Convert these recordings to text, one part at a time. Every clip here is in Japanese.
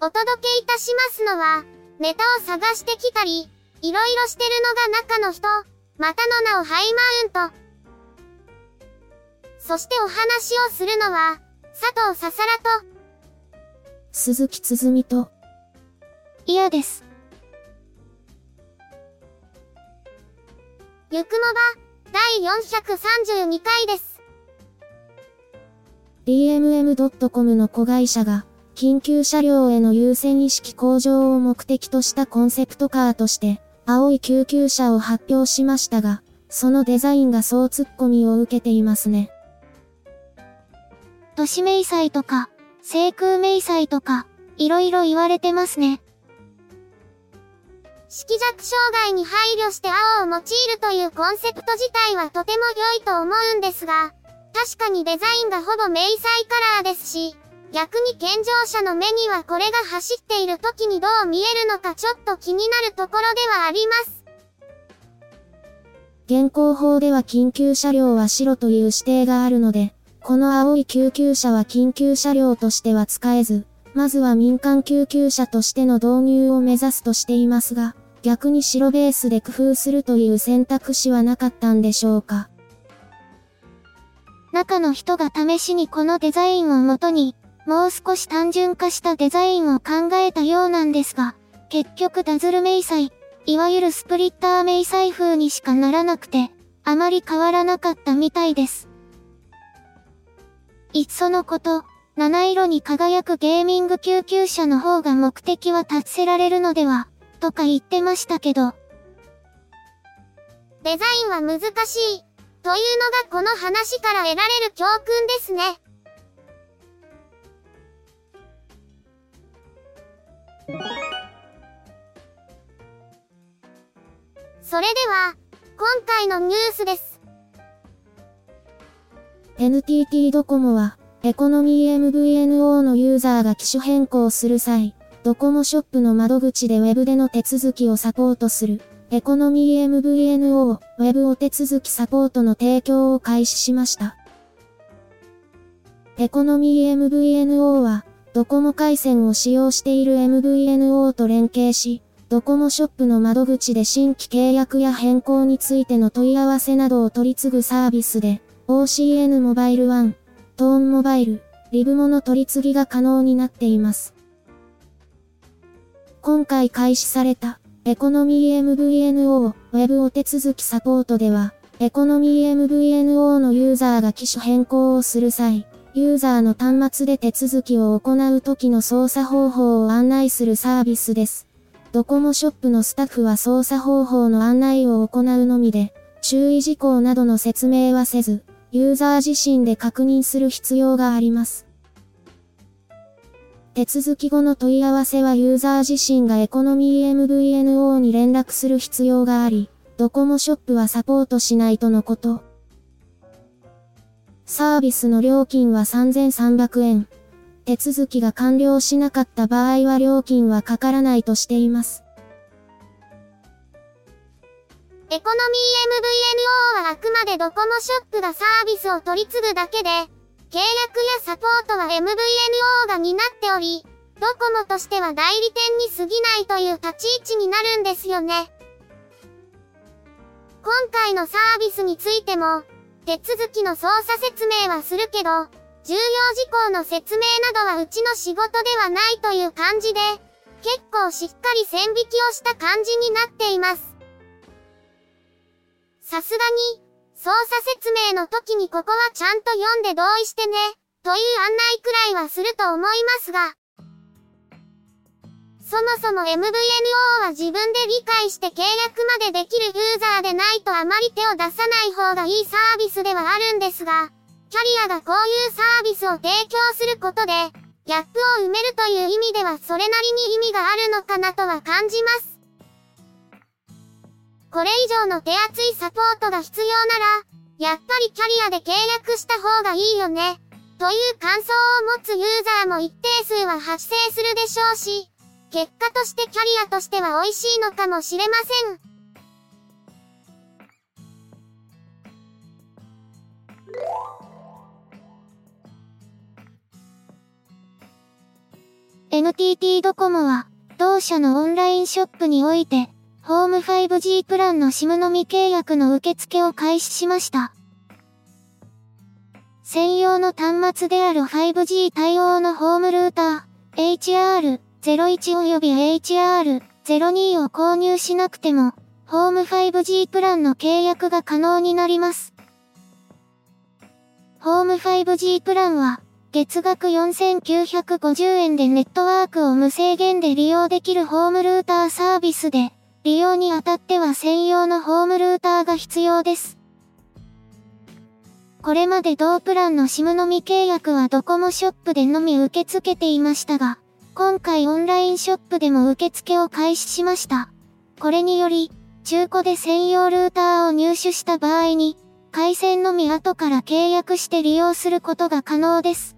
お届けいたしますのは、ネタを探してきたり、いろいろしてるのが中の人、またの名をハイマウント。そしてお話をするのは、佐藤ささらと、鈴木つづみと、嫌です。ゆくもば、第432回です。DMM.com の子会社が、緊急車両への優先意識向上を目的としたコンセプトカーとして、青い救急車を発表しましたが、そのデザインが総突っ込みを受けていますね。都市迷彩とか、西空迷彩とか、いろいろ言われてますね。色弱障害に配慮して青を用いるというコンセプト自体はとても良いと思うんですが、確かにデザインがほぼ迷彩カラーですし、逆に健常者の目にはこれが走っている時にどう見えるのかちょっと気になるところではあります。現行法では緊急車両は白という指定があるので、この青い救急車は緊急車両としては使えず、まずは民間救急車としての導入を目指すとしていますが、逆に白ベースで工夫するという選択肢はなかったんでしょうか。中の人が試しにこのデザインをもとに、もう少し単純化したデザインを考えたようなんですが、結局ダズル迷彩、いわゆるスプリッター迷彩風にしかならなくて、あまり変わらなかったみたいです。いっそのこと、七色に輝くゲーミング救急車の方が目的は達せられるのでは、とか言ってましたけど。デザインは難しい、というのがこの話から得られる教訓ですね。それでは、今回のニュースです。NTT ドコモは、エコノミー MVNO のユーザーが機種変更する際、ドコモショップの窓口で Web での手続きをサポートする、エコノミー MVNO、Web お手続きサポートの提供を開始しました。エコノミー MVNO は、ドコモ回線を使用している MVNO と連携し、ドコモショップの窓口で新規契約や変更についての問い合わせなどを取り次ぐサービスで、OCN モバイル1、トーンモバイル、リブモの取り次ぎが可能になっています。今回開始された、エコノミー MVNO、Web お手続きサポートでは、エコノミー MVNO のユーザーが機種変更をする際、ユーザーの端末で手続きを行う時の操作方法を案内するサービスです。ドコモショップのスタッフは操作方法の案内を行うのみで、注意事項などの説明はせず、ユーザー自身で確認する必要があります。手続き後の問い合わせはユーザー自身がエコノミー MVNO に連絡する必要があり、ドコモショップはサポートしないとのこと。サービスの料金は3300円。手続きが完了しなかった場合は料金はかからないとしています。エコノミー MVNO はあくまでドコモショップがサービスを取り継ぐだけで、契約やサポートは MVNO が担っており、ドコモとしては代理店に過ぎないという立ち位置になるんですよね。今回のサービスについても、手続きの操作説明はするけど、重要事項の説明などはうちの仕事ではないという感じで、結構しっかり線引きをした感じになっています。さすがに、操作説明の時にここはちゃんと読んで同意してね、という案内くらいはすると思いますが、そもそも MVNO は自分で理解して契約までできるユーザーでないとあまり手を出さない方がいいサービスではあるんですが、キャリアがこういうサービスを提供することで、ギャップを埋めるという意味ではそれなりに意味があるのかなとは感じます。これ以上の手厚いサポートが必要なら、やっぱりキャリアで契約した方がいいよね、という感想を持つユーザーも一定数は発生するでしょうし、結果としてキャリアとしては美味しいのかもしれません。NTT ドコモは、同社のオンラインショップにおいて、ホーム 5G プランの SIM のみ契約の受付を開始しました。専用の端末である 5G 対応のホームルーター、HR01 及び HR02 を購入しなくても、ホーム 5G プランの契約が可能になります。ホーム 5G プランは、月額4950円でネットワークを無制限で利用できるホームルーターサービスで、利用にあたっては専用のホームルーターが必要です。これまで同プランの SIM のみ契約はドコモショップでのみ受け付けていましたが、今回オンラインショップでも受付を開始しました。これにより、中古で専用ルーターを入手した場合に、回線のみ後から契約して利用することが可能です。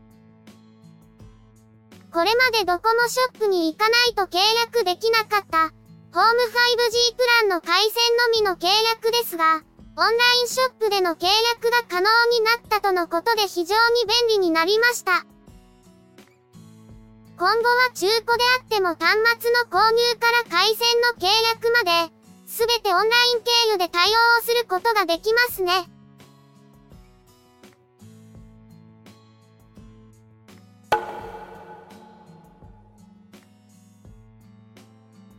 これまでドコモショップに行かないと契約できなかったホーム 5G プランの回線のみの契約ですが、オンラインショップでの契約が可能になったとのことで非常に便利になりました。今後は中古であっても端末の購入から回線の契約まで、すべてオンライン経由で対応をすることができますね。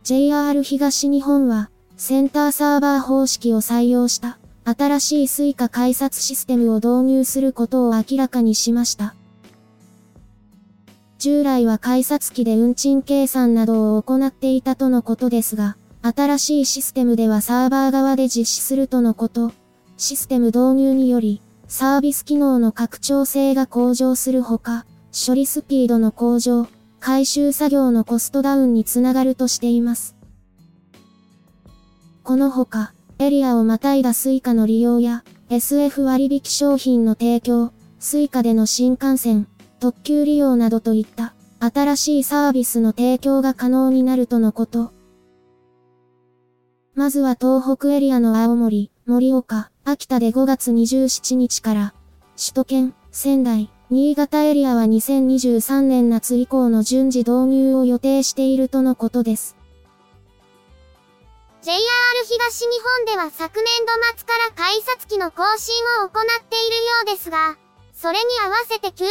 JR 東日本は、センターサーバー方式を採用した、新しい Suica 改札システムを導入することを明らかにしました。従来は改札機で運賃計算などを行っていたとのことですが、新しいシステムではサーバー側で実施するとのこと。システム導入により、サービス機能の拡張性が向上するほか、処理スピードの向上、改修作業のコストダウンにつながるとしています。このほか、エリアをまたいだ Suica の利用や、SF 割引商品の提供、Suica での新幹線、特急利用などといった新しいサービスの提供が可能になるとのこと。まずは東北エリアの青森、盛岡、秋田で5月27日から、首都圏、仙台、新潟エリアは2023年夏以降の順次導入を予定しているとのことです。JR 東日本では昨年度末から改札機の更新を行っているようですが、それに合わせて QR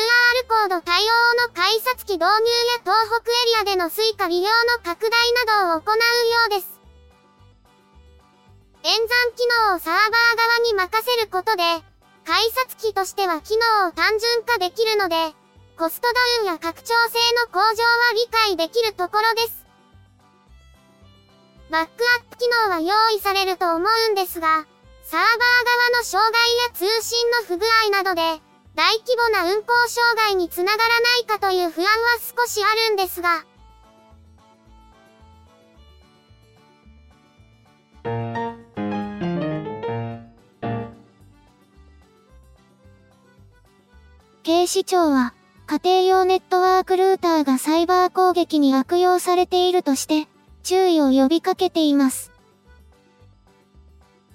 コード対応の改札機導入や東北エリアでの Suica 利用の拡大などを行うようです。演算機能をサーバー側に任せることで、改札機としては機能を単純化できるので、コストダウンや拡張性の向上は理解できるところです。バックアップ機能は用意されると思うんですが、サーバー側の障害や通信の不具合などで、大規模な運行障害につながらないかという不安は少しあるんですが、警視庁は、家庭用ネットワークルーターがサイバー攻撃に悪用されているとして、注意を呼びかけています。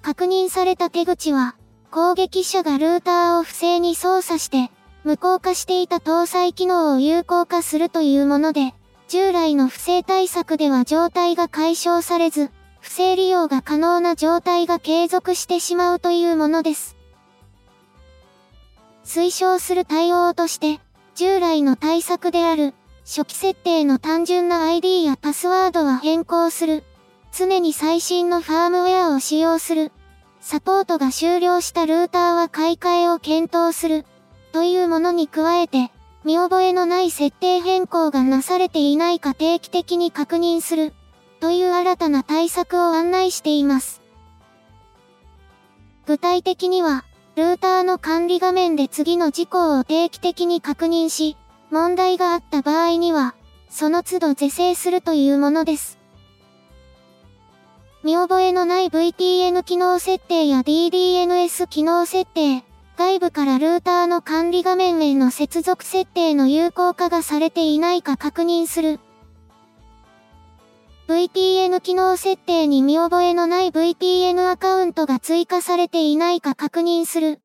確認された手口は、攻撃者がルーターを不正に操作して、無効化していた搭載機能を有効化するというもので、従来の不正対策では状態が解消されず、不正利用が可能な状態が継続してしまうというものです。推奨する対応として、従来の対策である、初期設定の単純な ID やパスワードは変更する。常に最新のファームウェアを使用する。サポートが終了したルーターは買い替えを検討する、というものに加えて、見覚えのない設定変更がなされていないか定期的に確認する、という新たな対策を案内しています。具体的には、ルーターの管理画面で次の事項を定期的に確認し、問題があった場合には、その都度是正するというものです。見覚えのない VPN 機能設定や DDNS 機能設定、外部からルーターの管理画面への接続設定の有効化がされていないか確認する。VPN 機能設定に見覚えのない VPN アカウントが追加されていないか確認する。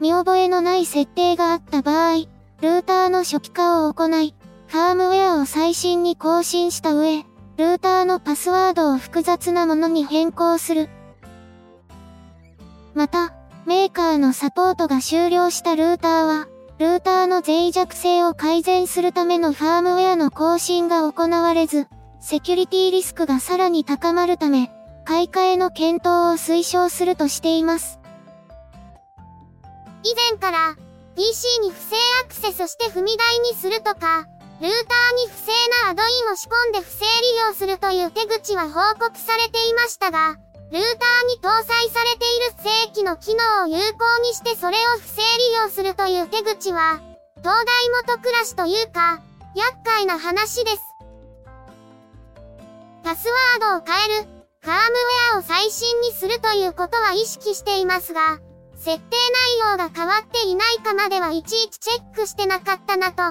見覚えのない設定があった場合、ルーターの初期化を行い、ファームウェアを最新に更新した上、ルーターのパスワードを複雑なものに変更する。また、メーカーのサポートが終了したルーターは、ルーターの脆弱性を改善するためのファームウェアの更新が行われず、セキュリティリスクがさらに高まるため、買い替えの検討を推奨するとしています。以前から、PC に不正アクセスして踏み台にするとか、ルーターに不正なアドインを仕込んで不正利用するという手口は報告されていましたが、ルーターに搭載されている正規の機能を有効にしてそれを不正利用するという手口は、東大元暮らしというか、厄介な話です。パスワードを変える、ファームウェアを最新にするということは意識していますが、設定内容が変わっていないかまではいちいちチェックしてなかったなと。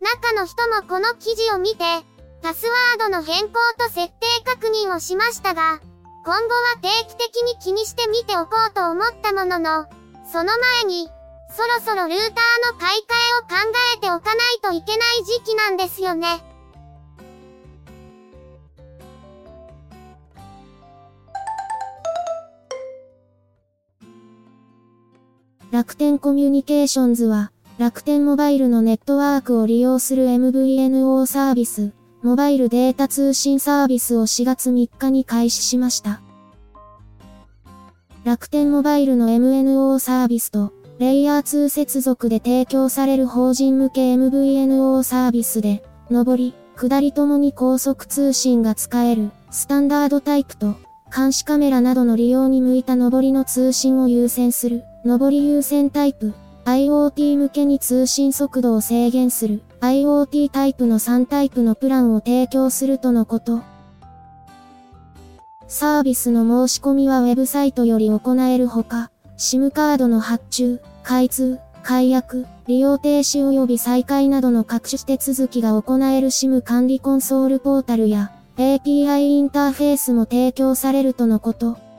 中の人もこの記事を見て、パスワードの変更と設定確認をしましたが、今後は定期的に気にしてみておこうと思ったものの、その前に、そろそろルーターの買い替えを考えておかないといけない時期なんですよね。楽天コミュニケーションズは、楽天モバイルのネットワークを利用する MVNO サービス、モバイルデータ通信サービスを4月3日に開始しました。楽天モバイルの MNO サービスと、レイヤー2接続で提供される法人向け MVNO サービスで、上り、下りともに高速通信が使える、スタンダードタイプと、監視カメラなどの利用に向いた上りの通信を優先する、上り優先タイプ、IoT 向けに通信速度を制限する、IoT タイプの3タイプのプランを提供するとのこと。サービスの申し込みはウェブサイトより行えるほか、SIM カードの発注、開通、解約、利用停止及び再開などの各種手続きが行える SIM 管理コンソールポータルや API インターフェースも提供されるとのこと。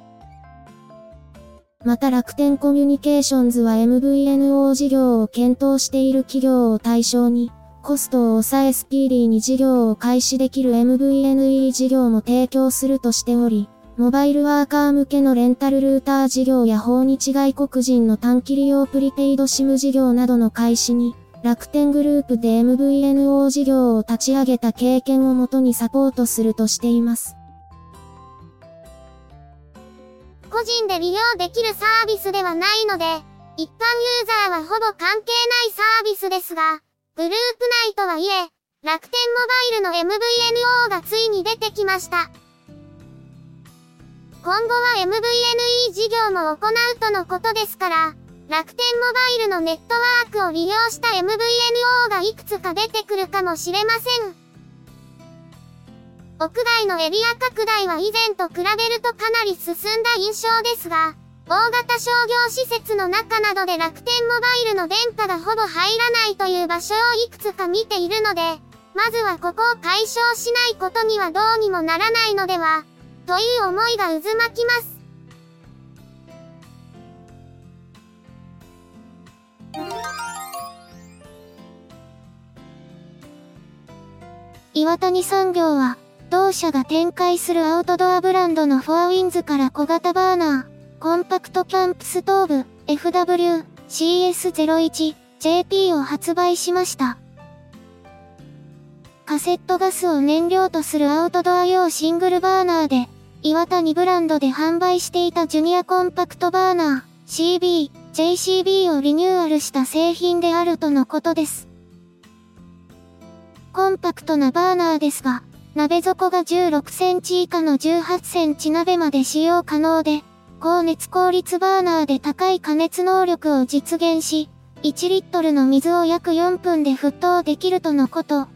また楽天コミュニケーションズは MVNO 事業を検討している企業を対象に、コストを抑えスピーディーに事業を開始できる MVNE 事業も提供するとしており、モバイルワーカー向けのレンタルルーター事業や訪日外国人の短期利用プリペイド SIM 事業などの開始に、楽天グループで MVNO 事業を立ち上げた経験をもとにサポートするとしています。個人で利用できるサービスではないので、一般ユーザーはほぼ関係ないサービスですが、グループ内とはいえ、楽天モバイルの MVNO がついに出てきました。今後は MVNE 事業も行うとのことですから、楽天モバイルのネットワークを利用した MVNO がいくつか出てくるかもしれません。屋外のエリア拡大は以前と比べるとかなり進んだ印象ですが、大型商業施設の中などで楽天モバイルの電波がほぼ入らないという場所をいくつか見ているので、まずはここを解消しないことにはどうにもならないのでは、という思いが渦巻きます。岩谷産業は、同社が展開するアウトドアブランドの FORE WINDS から小型バーナー、コンパクトキャンプストーブ、FW、CS01、JP を発売しました。カセットガスを燃料とするアウトドア用シングルバーナーで、岩谷ブランドで販売していたジュニアコンパクトバーナー CB、JCB をリニューアルした製品であるとのことです。コンパクトなバーナーですが、鍋底が16センチ以下の18センチ鍋まで使用可能で、高熱効率バーナーで高い加熱能力を実現し、1リットルの水を約4分で沸騰できるとのこと。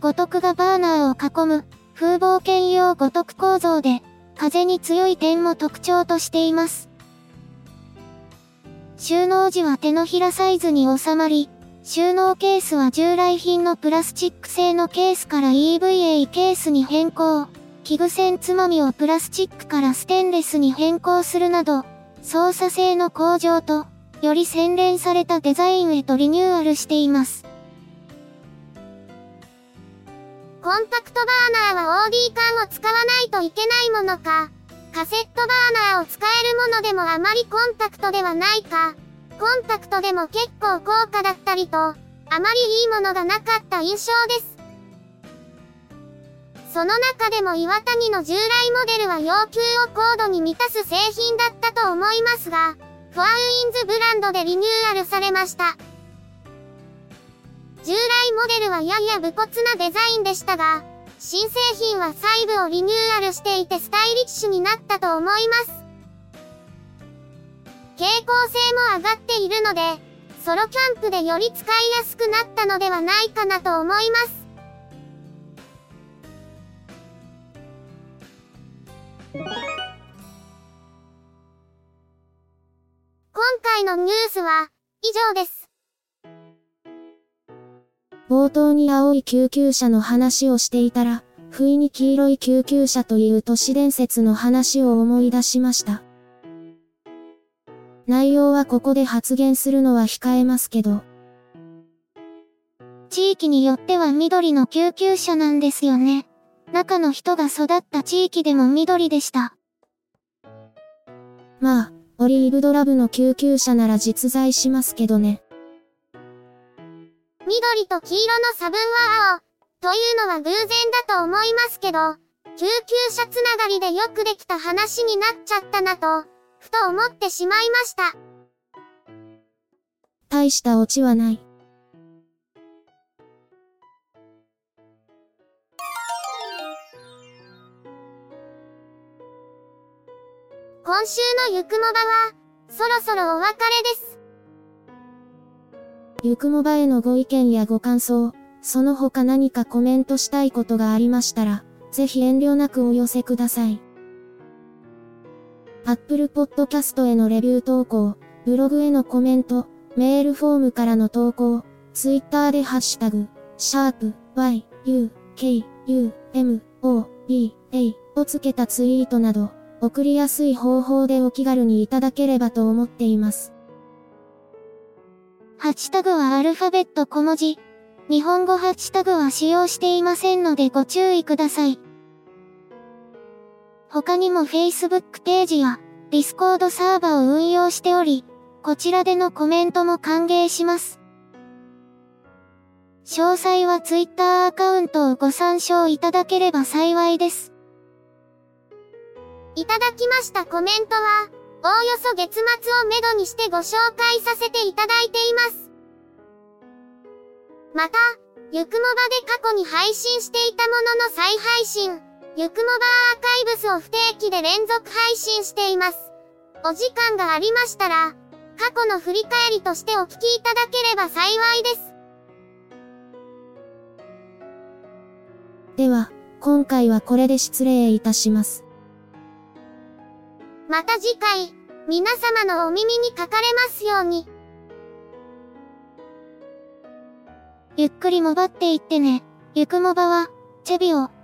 五徳がバーナーを囲む、風防兼用五徳構造で、風に強い点も特徴としています。収納時は手のひらサイズに収まり、収納ケースは従来品のプラスチック製のケースから EVA ケースに変更。器具線つまみをプラスチックからステンレスに変更するなど、操作性の向上と、より洗練されたデザインへとリニューアルしています。コンパクトバーナーは OD 缶を使わないといけないものか、カセットバーナーを使えるものでもあまりコンパクトではないか、コンパクトでも結構高価だったりと、あまりいいものがなかった印象です。その中でも岩谷の従来モデルは要求を高度に満たす製品だったと思いますが、フォアウィンズブランドでリニューアルされました。従来モデルはやや武骨なデザインでしたが、新製品は細部をリニューアルしていてスタイリッシュになったと思います。傾向性も上がっているので、ソロキャンプでより使いやすくなったのではないかなと思います。今回のニュースは以上です。冒頭に青い救急車の話をしていたら、不意に黄色い救急車という都市伝説の話を思い出しました。内容はここで発言するのは控えますけど。地域によっては緑の救急車なんですよね。中の人が育った地域でも緑でした。まあ、オリーブドラブの救急車なら実在しますけどね。緑と黄色の差分は青。というのは偶然だと思いますけど、救急車つながりでよくできた話になっちゃったなと。ふと思ってしまいました。大したオチはない。今週のゆくもばは、そろそろお別れです。ゆくもばへのご意見やご感想、その他何かコメントしたいことがありましたら、ぜひ遠慮なくお寄せください。Apple Podcast へのレビュー投稿、ブログへのコメント、メールフォームからの投稿、Twitter でハッシュタグ、シャープ y, u, k, u, m, o, b, a をつけたツイートなど、送りやすい方法でお気軽にいただければと思っています。ハッシュタグはアルファベット小文字。日本語ハッシュタグは使用していませんのでご注意ください。他にも Facebook ページや Discord サーバを運用しており、こちらでのコメントも歓迎します。詳細は Twitter アカウントをご参照いただければ幸いです。いただきましたコメントは、おおよそ月末をめどにしてご紹介させていただいています。また、ゆくもばで過去に配信していたものの再配信、ゆくもばアーカイブスを不定期で連続配信しています。お時間がありましたら、過去の振り返りとしてお聞きいただければ幸いです。では、今回はこれで失礼いたします。また次回、皆様のお耳にかかれますように。ゆっくりもばっていってね。ゆくもばは、チェビオ。